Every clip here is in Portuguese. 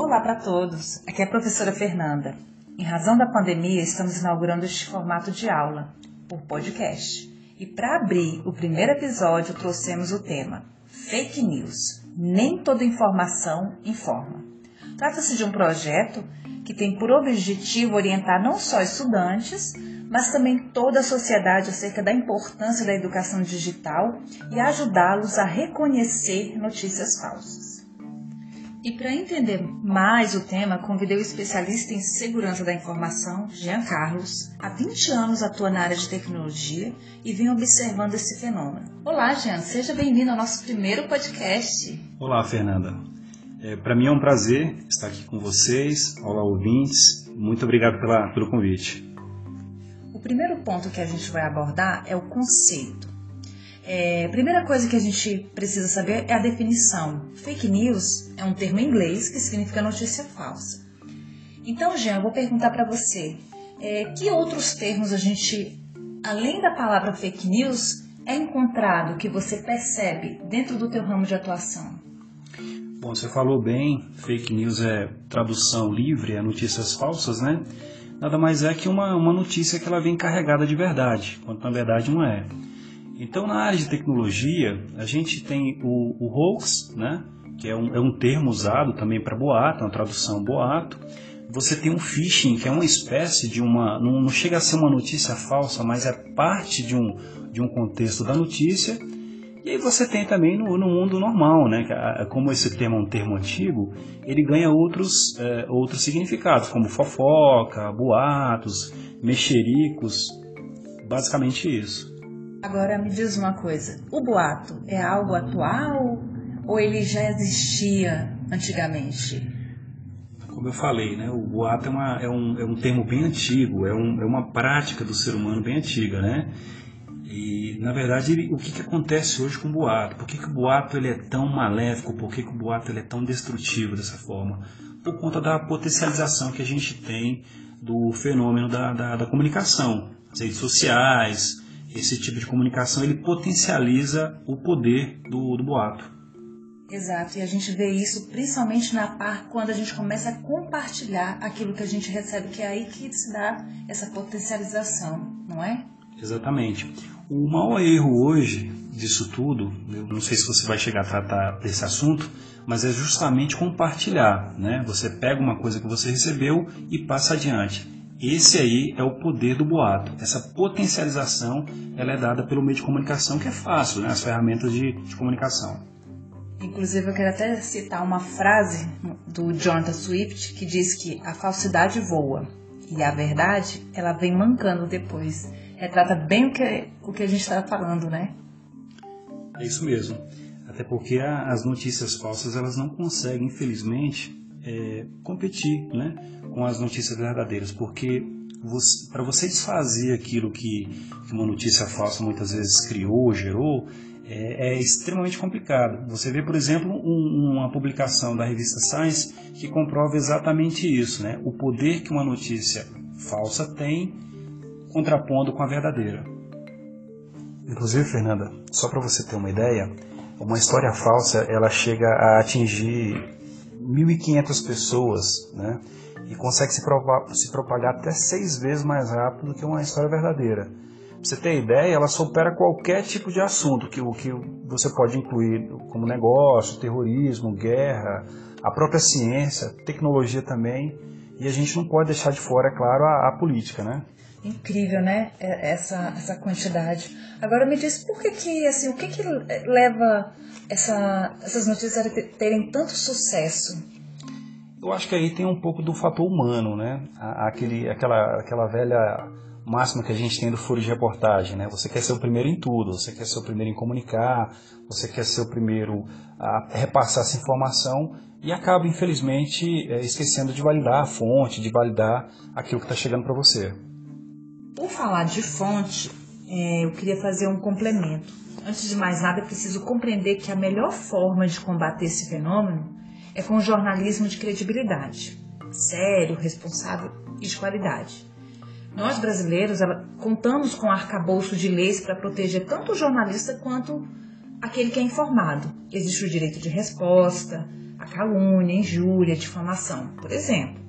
Olá para todos, aqui é a professora Fernanda. Em razão da pandemia, estamos inaugurando este formato de aula, por podcast. E para abrir o primeiro episódio, trouxemos o tema Fake News. Nem toda informação informa. Trata-se de um projeto que tem por objetivo orientar não só estudantes, mas também toda a sociedade acerca da importância da educação digital e ajudá-los a reconhecer notícias falsas. E para entender mais o tema, convidei o especialista em segurança da informação, Jean Carlos. Há 20 anos atua na área de tecnologia e vem observando esse fenômeno. Olá, Jean, seja bem-vindo ao nosso primeiro podcast. Olá, Fernanda. É, para mim é um prazer estar aqui com vocês. Olá, ouvintes. Muito obrigado pela, pelo convite. O primeiro ponto que a gente vai abordar é o conceito. É, primeira coisa que a gente precisa saber é a definição. Fake news é um termo em inglês que significa notícia falsa. Então, Jean, eu vou perguntar para você, é, que outros termos a gente, além da palavra fake news, é encontrado que você percebe dentro do teu ramo de atuação? Bom, você falou bem, fake news é tradução livre, é notícias falsas, né? Nada mais é que uma, uma notícia que ela vem carregada de verdade, quando na verdade não é. Então, na área de tecnologia, a gente tem o, o hoax, né? que é um, é um termo usado também para boato, uma tradução boato. Você tem um phishing, que é uma espécie de uma. Não, não, chega a ser uma notícia falsa, mas é parte de um, de um contexto da notícia. E aí você tem também no, no mundo normal, né? Como esse termo é um termo antigo, ele ganha outros, é, outros significados, como fofoca, boatos, mexericos, basicamente isso. Agora me diz uma coisa: o boato é algo atual ou ele já existia antigamente? Como eu falei, né, o boato é, uma, é, um, é um termo bem antigo, é, um, é uma prática do ser humano bem antiga, né? E, na verdade, ele, o que, que acontece hoje com o boato? Por que, que o boato ele é tão maléfico? Por que, que o boato ele é tão destrutivo dessa forma? Por conta da potencialização que a gente tem do fenômeno da, da, da comunicação. As redes sociais, esse tipo de comunicação ele potencializa o poder do, do boato. Exato, e a gente vê isso principalmente na parte quando a gente começa a compartilhar aquilo que a gente recebe, que é aí que se dá essa potencialização, não é? Exatamente. O maior erro hoje disso tudo, eu não sei se você vai chegar a tratar desse assunto, mas é justamente compartilhar, né? Você pega uma coisa que você recebeu e passa adiante. Esse aí é o poder do boato. Essa potencialização ela é dada pelo meio de comunicação, que é fácil, né? as ferramentas de, de comunicação. Inclusive, eu quero até citar uma frase do Jonathan Swift que diz que a falsidade voa e a verdade ela vem mancando depois. Retrata bem o que, o que a gente está falando, né? É isso mesmo. Até porque as notícias falsas elas não conseguem, infelizmente, é, competir né, com as notícias verdadeiras, porque para você desfazer aquilo que, que, uma notícia falsa muitas vezes criou, gerou, é, é extremamente complicado. Você vê, por exemplo, um, uma publicação da revista Science que comprova exatamente isso, né? o poder que uma notícia falsa tem contrapondo com a verdadeira. Inclusive, Fernanda, só para você ter uma ideia, uma história falsa ela chega a atingir 1.500 pessoas, né? E consegue se, se propagar até seis vezes mais rápido do que uma história verdadeira. Pra você ter ideia, ela supera qualquer tipo de assunto que, que você pode incluir como negócio, terrorismo, guerra, a própria ciência, tecnologia também. E a gente não pode deixar de fora, é claro, a, a política, né? Incrível, né? É, essa, essa quantidade. Agora me diz por que que, assim, o que que leva essa, essas notícias a terem tanto sucesso? Eu acho que aí tem um pouco do fator humano, né? Aquele, aquela, aquela velha máxima que a gente tem do furo de reportagem, né? Você quer ser o primeiro em tudo, você quer ser o primeiro em comunicar, você quer ser o primeiro a repassar essa informação e acaba, infelizmente, é, esquecendo de validar a fonte, de validar aquilo que está chegando para você. Por falar de fonte, é, eu queria fazer um complemento. Antes de mais nada, é preciso compreender que a melhor forma de combater esse fenômeno é com jornalismo de credibilidade, sério, responsável e de qualidade. Nós brasileiros contamos com arcabouço de leis para proteger tanto o jornalista quanto aquele que é informado. Existe o direito de resposta, a calúnia, injúria, difamação. Por exemplo,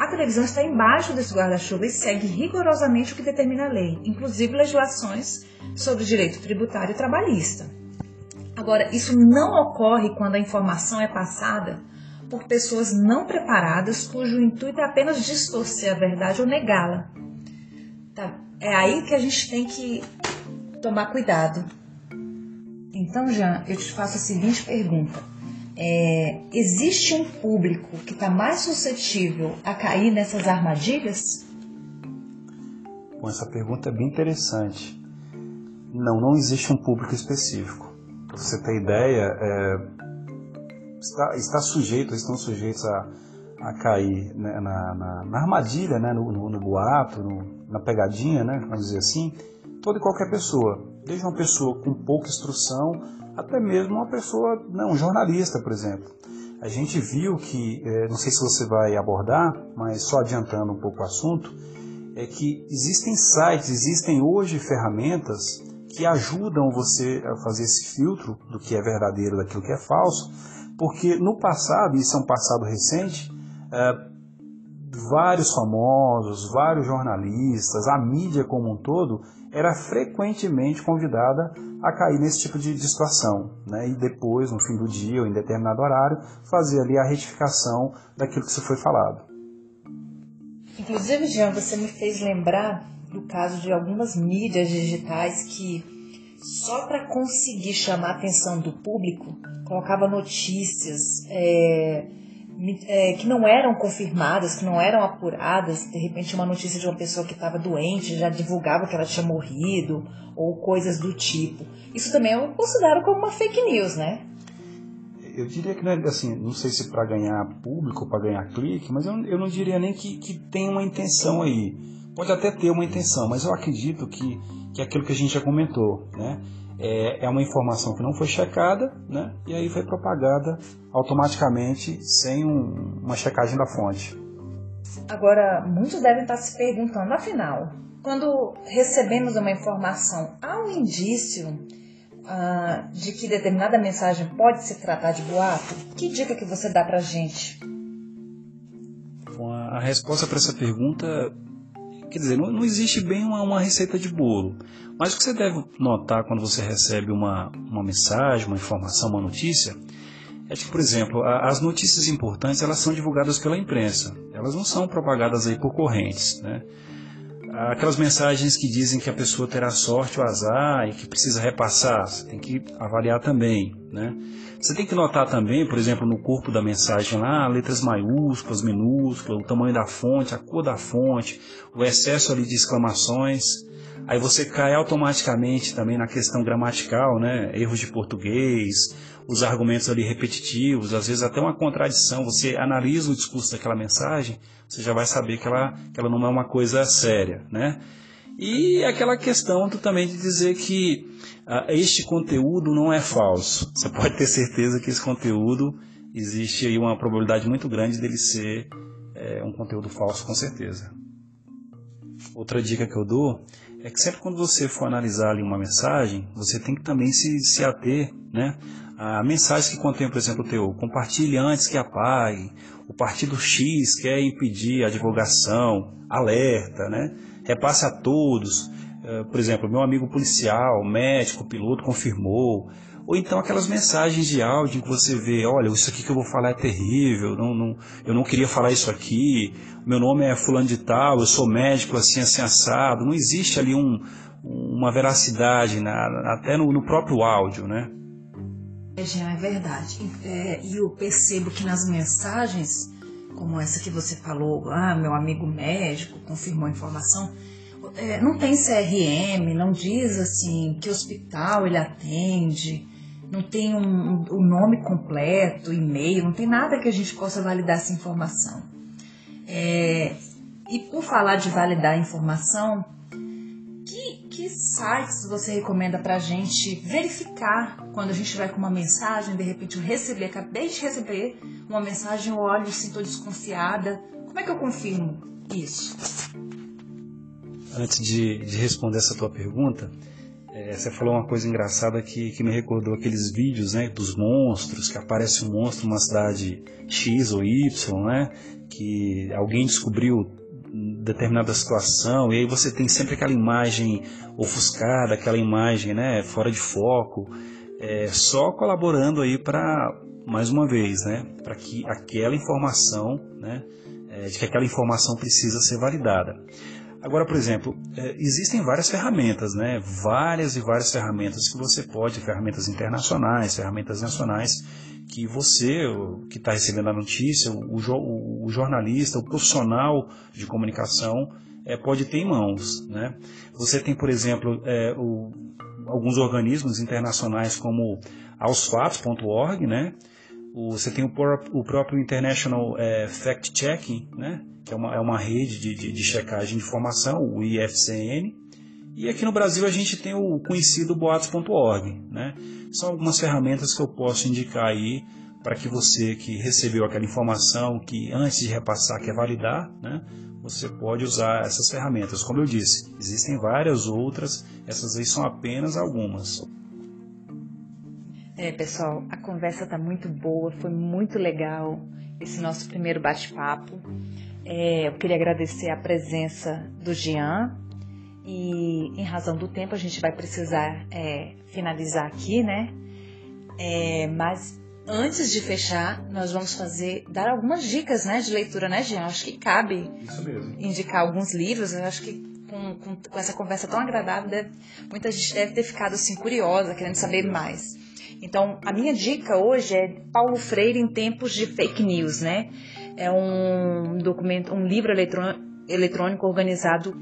a televisão está embaixo desse guarda-chuva e segue rigorosamente o que determina a lei, inclusive legislações sobre direito tributário e trabalhista. Agora, isso não ocorre quando a informação é passada por pessoas não preparadas cujo intuito é apenas distorcer a verdade ou negá-la. Tá? É aí que a gente tem que tomar cuidado. Então, Jean, eu te faço a seguinte pergunta. É, existe um público que está mais suscetível a cair nessas armadilhas? Bom, essa pergunta é bem interessante. Não, não existe um público específico. Para você ter ideia, é, está, está sujeito, estão sujeitos a, a cair né, na, na, na, armadilha, né, no, no, no boato, no, na pegadinha, né, vamos dizer assim, toda e qualquer pessoa, desde uma pessoa com pouca instrução até mesmo uma pessoa, não, né, um jornalista, por exemplo. A gente viu que, é, não sei se você vai abordar, mas só adiantando um pouco o assunto, é que existem sites, existem hoje ferramentas que ajudam você a fazer esse filtro do que é verdadeiro daquilo que é falso, porque no passado, isso é um passado recente, é, vários famosos, vários jornalistas, a mídia como um todo, era frequentemente convidada a cair nesse tipo de, situação, né? e depois, no fim do dia ou em determinado horário, fazer ali a retificação daquilo que se foi falado. Inclusive, Jean, você me fez lembrar do caso de algumas mídias digitais que só para conseguir chamar a atenção do público colocava notícias é, é, que não eram confirmadas, que não eram apuradas. De repente, uma notícia de uma pessoa que estava doente já divulgava que ela tinha morrido ou coisas do tipo. Isso também eu considero como uma fake news, né? Eu diria que é assim, não sei se para ganhar público, para ganhar clique, mas eu, eu não diria nem que, que tem uma intenção aí pode até ter uma intenção, mas eu acredito que, que é aquilo que a gente já comentou, né? É, é uma informação que não foi checada, né? E aí foi propagada automaticamente sem um, uma checagem da fonte. Agora, muitos devem estar se perguntando, afinal, quando recebemos uma informação, há um indício uh, de que determinada mensagem pode se tratar de boato? Que dica que você dá pra gente? Bom, a resposta para essa pergunta Quer dizer, não, não existe bem uma, uma, receita de bolo. Mas o que você deve notar quando você recebe uma, uma mensagem, uma informação, uma notícia, é que, por exemplo, a, as notícias importantes elas são divulgadas pela imprensa. Elas não são propagadas aí por correntes, né? Aquelas mensagens que dizem que a pessoa terá sorte ou azar e que precisa repassar, você tem que avaliar também, né? Você tem que notar também, por exemplo, no corpo da mensagem lá, letras maiúsculas, minúsculas, o tamanho da fonte, a cor da fonte, o excesso ali de exclamações. Aí você cai automaticamente também na questão gramatical, né? Erros de português, os argumentos ali repetitivos, às vezes até uma contradição. Você analisa o discurso daquela mensagem, você já vai saber que ela, que ela não é uma coisa séria, né? E aquela questão também de dizer que ah, este conteúdo não é falso. Você pode ter certeza que esse conteúdo existe aí uma probabilidade muito grande dele ser é, um conteúdo falso, com certeza. Outra dica que eu dou é que sempre quando você for analisar ali uma mensagem, você tem que também se, se ater né, a mensagens que contém, por exemplo, o teu compartilhe antes que apague, o partido X quer impedir a divulgação, alerta, né? repasse a todos. Uh, por exemplo, meu amigo policial, médico, piloto confirmou. Ou então aquelas mensagens de áudio que você vê, olha, isso aqui que eu vou falar é terrível, não, não, eu não queria falar isso aqui, meu nome é fulano de tal, eu sou médico assim, assim, assado. Não existe ali um, uma veracidade, na, até no, no próprio áudio, né? É, é verdade. É, e eu percebo que nas mensagens como essa que você falou, ah, meu amigo médico confirmou a informação, é, não tem CRM, não diz assim que hospital ele atende, não tem o um, um, nome completo, e-mail, não tem nada que a gente possa validar essa informação. É, e por falar de validar a informação, que, que sites você recomenda para a gente verificar quando a gente vai com uma mensagem, de repente eu recebi, acabei de receber uma mensagem, eu olho e sinto desconfiada. Como é que eu confirmo isso? Antes de, de responder essa tua pergunta, É, você falou uma coisa engraçada que, que me recordou aqueles vídeos né, dos monstros, que aparece um monstro numa cidade X ou Y, né? Que alguém descobriu determinada situação e aí você tem sempre aquela imagem ofuscada, aquela imagem né, fora de foco, é, só colaborando aí para mais uma vez, né, para que aquela informação, né, é, de que aquela informação precisa ser validada. Agora, por exemplo, é, existem várias ferramentas, né? Várias e várias ferramentas que você pode, ferramentas internacionais, ferramentas nacionais, que você, que está recebendo a notícia, o, o, o, jornalista, o profissional de comunicação, é, pode ter em mãos, né? Você tem, por exemplo, é, o, alguns organismos internacionais como aosfatos.org, né? Você tem o, o próprio International é, Fact Checking, né? que é uma, é uma rede de, de, de, checagem de informação, o IFCN. E aqui no Brasil a gente tem o conhecido boatos.org. Né? São algumas ferramentas que eu posso indicar aí para que você que recebeu aquela informação, que antes de repassar quer validar, né? você pode usar essas ferramentas. Como eu disse, existem várias outras, essas aí são apenas algumas. É, pessoal, a conversa está muito boa, foi muito legal esse nosso primeiro bate-papo. É, eu queria agradecer a presença do Jean e, em razão do tempo, a gente vai precisar é, finalizar aqui, né? É, mas antes de fechar, nós vamos fazer dar algumas dicas, né, de leitura, né, Jean? Acho que cabe indicar alguns livros. Eu acho que com, com, com essa conversa tão agradável, deve, muita gente deve ter ficado assim curiosa, querendo saber mais. Então, a minha dica hoje é Paulo Freire em tempos de fake news, né? É um documento, um livro eletrônico organizado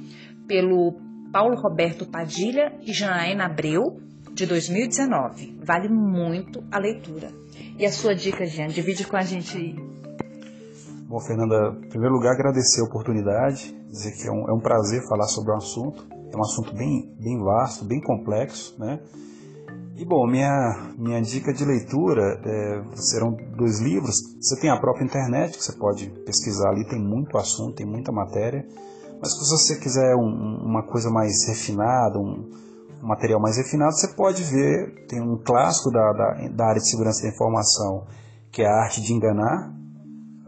pelo Paulo Roberto Padilha e Janaína Abreu, de 2019. Vale muito a leitura. E a sua dica, Jean? Divide com a gente aí. Bom, Fernanda, em primeiro lugar, agradecer a oportunidade, dizer que é um, é um prazer falar sobre o assunto. É um assunto bem, bem vasto, bem complexo, né? E bom, minha, minha dica de leitura é, serão dois livros. Você tem a própria internet, que você pode pesquisar ali, tem muito assunto, tem muita matéria. Mas se você quiser um, uma coisa mais refinada, um, um, material mais refinado, você pode ver, tem um clássico da, da, da, área de segurança da informação, que é A Arte de Enganar,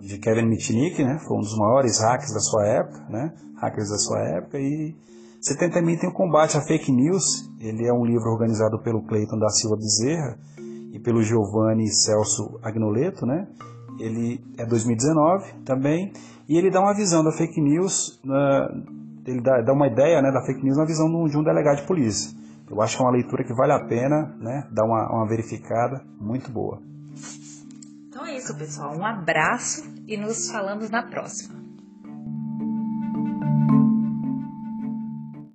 de Kevin Mitnick, né? foi um dos maiores hackers da sua época, né? hackers da sua época, e você tem, também tem o Combate à Fake News, ele é um livro organizado pelo Cleiton da Silva Bezerra e pelo Giovanni Celso Agnoleto, né? Ele é 2019 também, e ele dá uma visão da fake news, ele dá, dá, uma ideia né, da fake news na visão de um delegado de polícia. Eu acho que é uma leitura que vale a pena, né? Dar uma, uma verificada muito boa. Então é isso, pessoal. Um abraço e nos falamos na próxima.